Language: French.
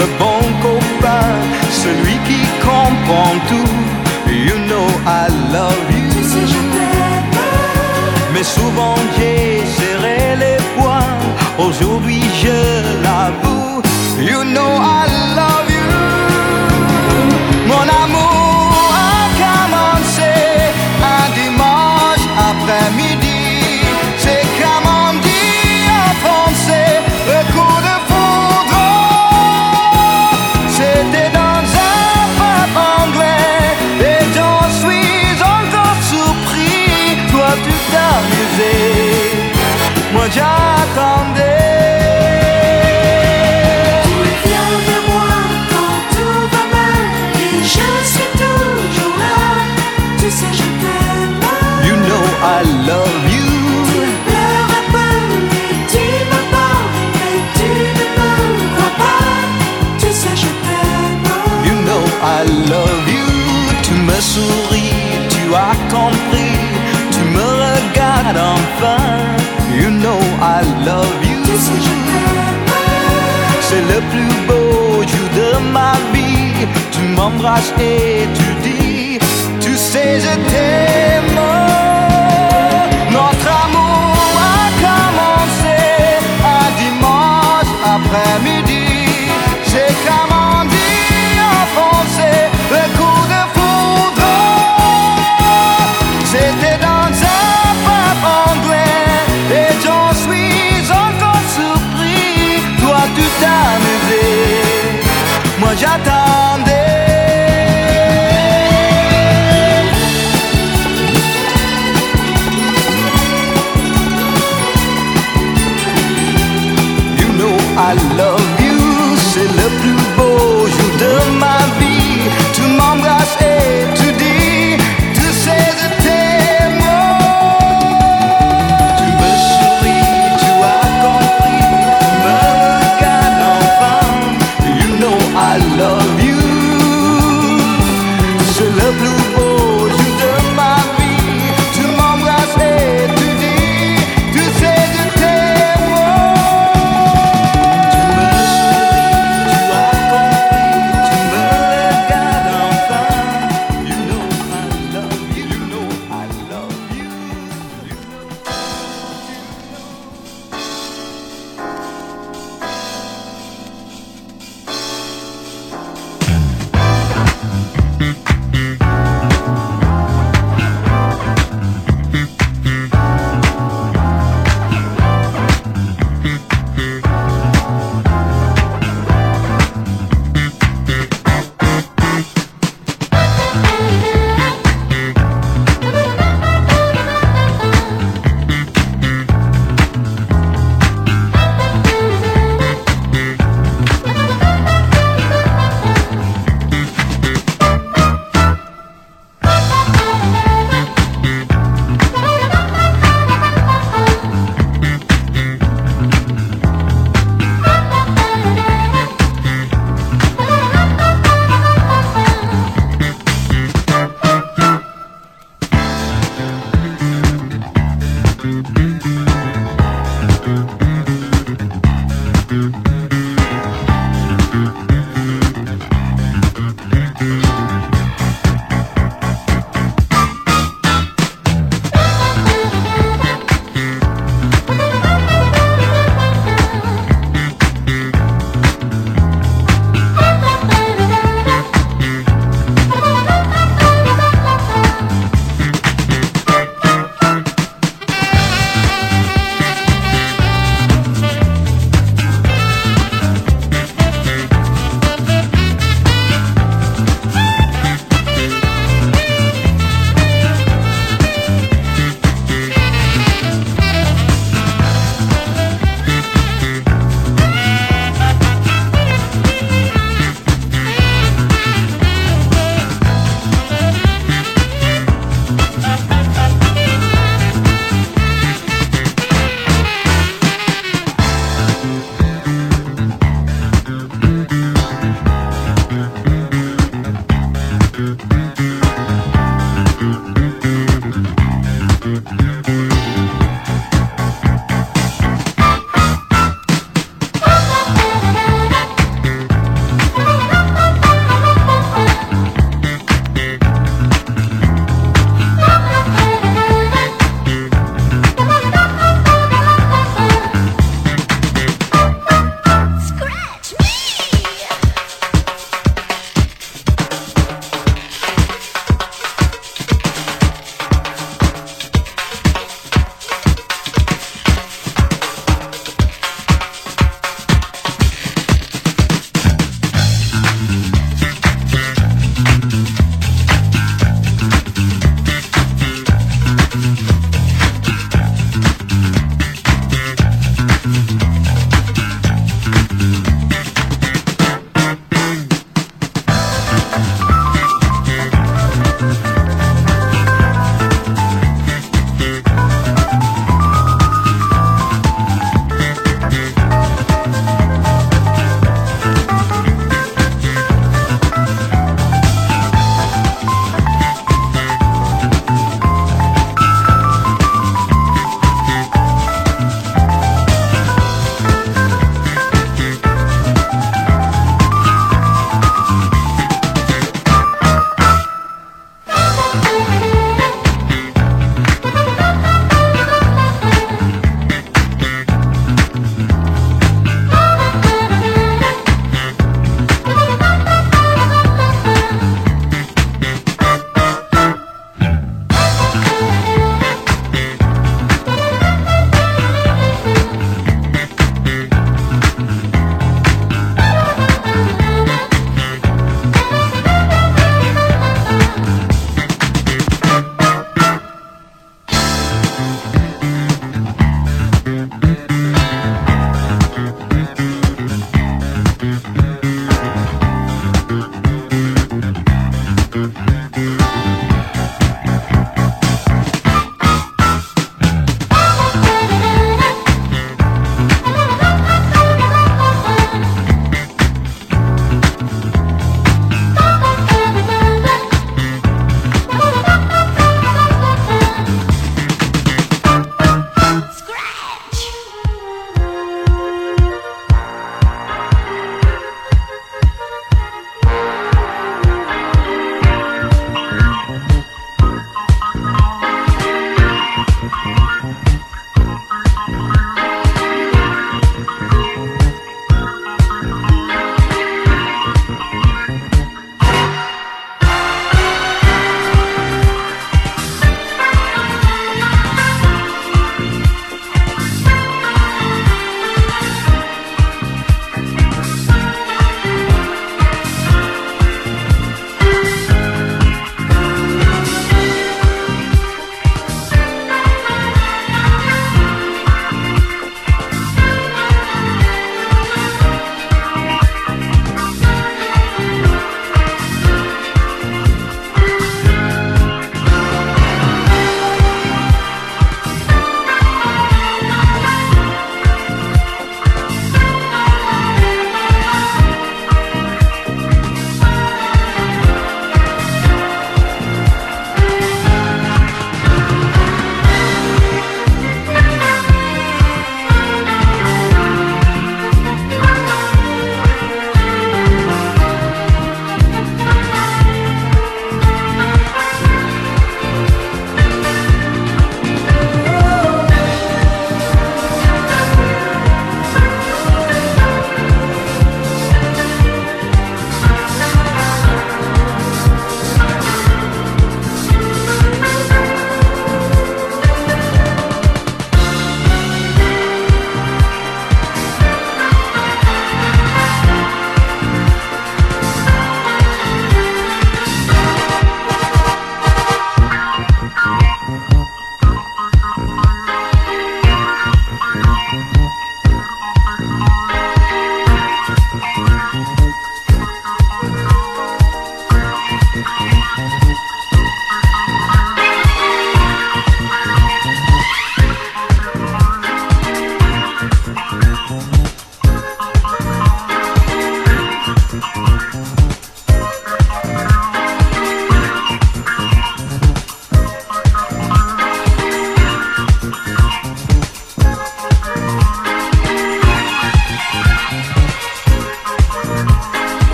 le bon copain, celui qui comprend tout. You know I love you. Tu sais. Mais souvent j'ai serré les poings. Aujourd'hui je l'avoue. You know I You know I love you. C'est le plus beau jour de ma vie. Tu m'embrasses et tu dis, tu sais je t'aime.